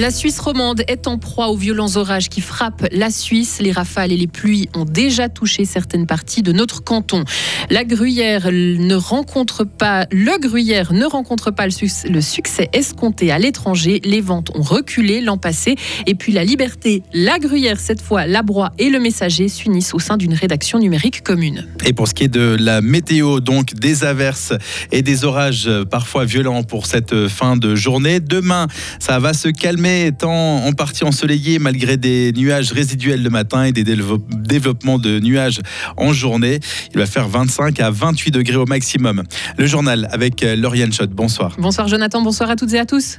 La Suisse romande est en proie aux violents orages qui frappent la Suisse. Les rafales et les pluies ont déjà touché certaines parties de notre canton. La Gruyère ne rencontre pas, le Gruyère ne rencontre pas le succès escompté à l'étranger. Les ventes ont reculé l'an passé. Et puis la Liberté, la Gruyère cette fois, la Broye et le Messager s'unissent au sein d'une rédaction numérique commune. Et pour ce qui est de la météo, donc des averses et des orages parfois violents pour cette fin de journée. Demain, ça va se calmer mais étant en partie ensoleillé malgré des nuages résiduels le matin et des développements de nuages en journée. Il va faire 25 à 28 degrés au maximum. Le journal avec euh, Lauriane Schott. Bonsoir. Bonsoir Jonathan, bonsoir à toutes et à tous.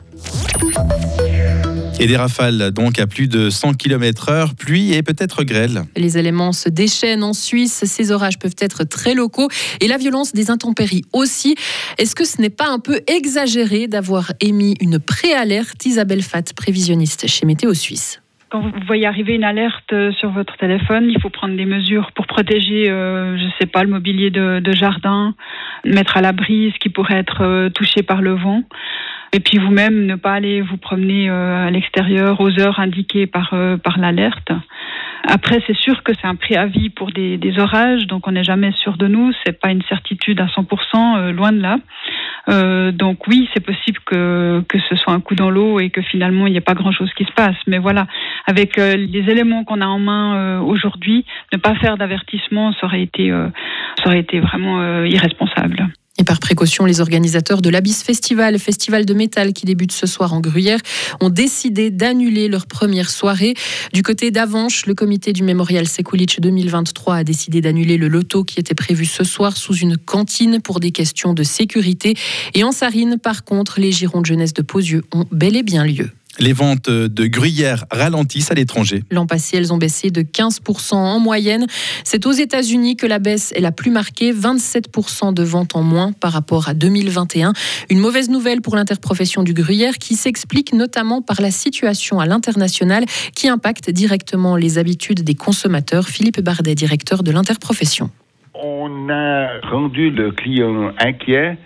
Et des rafales donc à plus de 100 km/h, pluie et peut-être grêle. Les éléments se déchaînent en Suisse. Ces orages peuvent être très locaux et la violence des intempéries aussi. Est-ce que ce n'est pas un peu exagéré d'avoir émis une préalerte Isabelle Fatt, prévisionniste chez Météo Suisse? Quand vous voyez arriver une alerte euh, sur votre téléphone, il faut prendre des mesures pour protéger, euh, je ne sais pas, le mobilier de, jardin, mettre à l'abri ce qui pourrait être euh, touché par le vent. Et puis vous-même, ne pas aller vous promener euh, à l'extérieur aux heures indiquées par, euh, par l'alerte. Après, c'est sûr que c'est un préavis pour des, des orages, donc on n'est jamais sûr de nous. C'est pas une certitude à 100%, euh, loin de là. Euh, donc oui, c'est possible que, que ce soit un coup dans l'eau et que finalement il n'y ait pas grand-chose qui se passe. Mais voilà, avec les éléments qu'on a en main aujourd'hui, ne pas faire d'avertissement, ça aurait été, ça aurait été vraiment irresponsable. Et par précaution, les organisateurs de l'Abyss Festival, festival de métal qui débute ce soir en Gruyère, ont décidé d'annuler leur première soirée. Du côté d'Avanche, le comité du Mémorial Sekulic 2023 a décidé d'annuler le loto qui était prévu ce soir sous une cantine pour des questions de sécurité. Et en Sarine, par contre, les girons de jeunesse de Posieux ont bel et bien lieu. Les ventes de gruyère ralentissent à l'étranger. L'an passé, elles ont baissé de 15% en moyenne. C'est aux États-Unis que la baisse est la plus marquée, 27% de ventes en moins par rapport à 2021. Une mauvaise nouvelle pour l'interprofession du gruyère qui s'explique notamment par la situation à l'international qui impacte directement les habitudes des consommateurs. Philippe Bardet, directeur de l'interprofession. On a rendu le client inquiet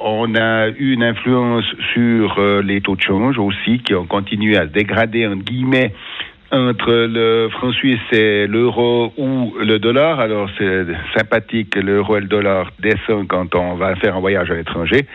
on a eu une influence sur euh, les taux de change aussi qui ont continué à dégrader en guillemets entre le franc suisse et l'euro ou le dollar. Alors c'est sympathique, l'euro et le dollar descendent quand on va faire un voyage à l'étranger,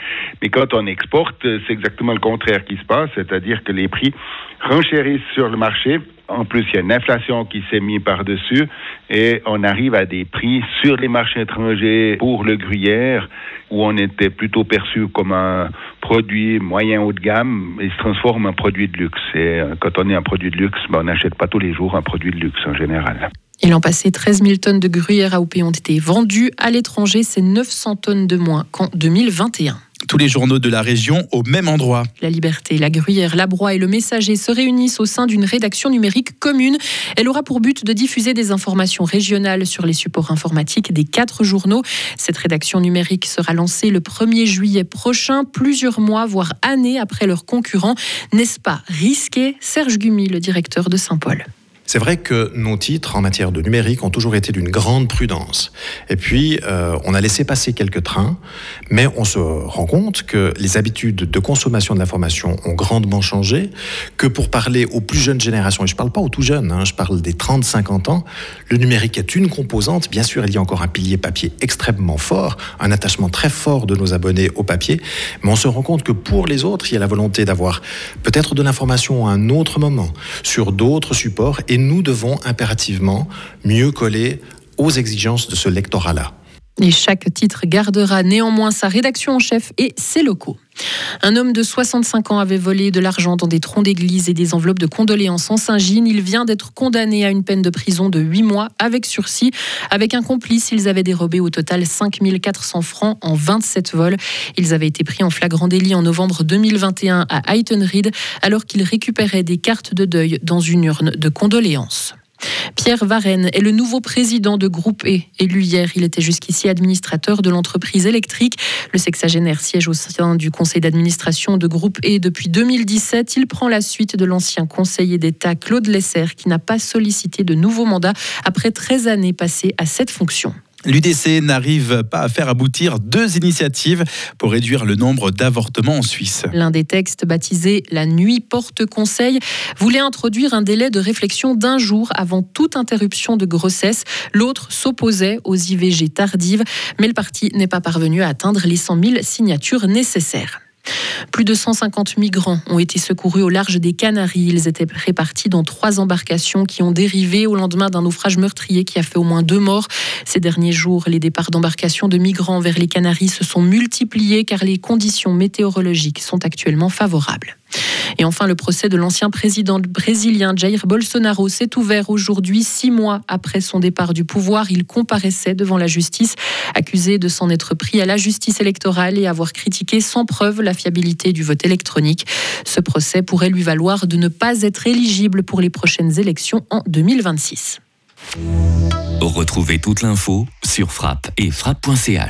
mais quand on exporte, c'est exactement le contraire qui se passe, c'est-à-dire que les prix renchérissent sur le marché en plus, il y a une inflation qui s'est mise par-dessus et on arrive à des prix sur les marchés étrangers pour le gruyère où on était plutôt perçu comme un produit moyen haut de gamme, il se transforme en produit de luxe. Et euh, quand on est un produit de luxe, ben, on n'achète pas tous les jours un produit de luxe en général. Et l'an passé, 13 000 tonnes de gruyère AOP ont été vendues à l'étranger. C'est 900 tonnes de moins qu'en 2021 tous les journaux de la région au même endroit. La Liberté, la Gruyère, la Broye et le Messager se réunissent au sein d'une rédaction numérique commune. Elle aura pour but de diffuser des informations régionales sur les supports informatiques des quatre journaux. Cette rédaction numérique sera lancée le 1er juillet prochain, plusieurs mois, voire années après leurs concurrents. N'est-ce pas risqué? Serge Gumi, le directeur de Saint-Paul. C'est vrai que nos titres en matière de numérique ont toujours été d'une grande prudence. Et puis, euh, on a laissé passer quelques trains, mais on se rend compte que les habitudes de consommation de l'information ont grandement changé, que pour parler aux plus jeunes générations, et je ne parle pas aux tout jeunes, hein, je parle des 30-50 ans, le numérique est une composante. Bien sûr, il y a encore un pilier papier extrêmement fort, un attachement très fort de nos abonnés au papier, mais on se rend compte que pour les autres, il y a la volonté d'avoir peut-être de l'information à un autre moment, sur d'autres supports, nous devons impérativement mieux coller aux exigences de ce lectorat-là. Et chaque titre gardera néanmoins sa rédaction en chef et ses locaux. Un homme de 65 ans avait volé de l'argent dans des troncs d'église et des enveloppes de condoléances en Saint-Gine. Il vient d'être condamné à une peine de prison de 8 mois avec sursis. Avec un complice, ils avaient dérobé au total 5 400 francs en 27 vols. Ils avaient été pris en flagrant délit en novembre 2021 à Reed alors qu'ils récupéraient des cartes de deuil dans une urne de condoléances. Pierre Varenne est le nouveau président de Groupe E. Élu hier, il était jusqu'ici administrateur de l'entreprise électrique. Le sexagénaire siège au sein du conseil d'administration de Groupe E depuis 2017. Il prend la suite de l'ancien conseiller d'État Claude Lesser qui n'a pas sollicité de nouveau mandat après 13 années passées à cette fonction. L'UDC n'arrive pas à faire aboutir deux initiatives pour réduire le nombre d'avortements en Suisse. L'un des textes baptisé La nuit porte conseil voulait introduire un délai de réflexion d'un jour avant toute interruption de grossesse. L'autre s'opposait aux IVG tardives, mais le parti n'est pas parvenu à atteindre les 100 000 signatures nécessaires. Plus de 150 migrants ont été secourus au large des Canaries. Ils étaient répartis dans trois embarcations qui ont dérivé au lendemain d'un naufrage meurtrier qui a fait au moins deux morts. Ces derniers jours, les départs d'embarcations de migrants vers les Canaries se sont multipliés car les conditions météorologiques sont actuellement favorables. Et enfin, le procès de l'ancien président brésilien Jair Bolsonaro s'est ouvert aujourd'hui, six mois après son départ du pouvoir. Il comparaissait devant la justice, accusé de s'en être pris à la justice électorale et avoir critiqué sans preuve la fiabilité du vote électronique. Ce procès pourrait lui valoir de ne pas être éligible pour les prochaines élections en 2026. Retrouvez toute l'info sur frappe et frappe.ch.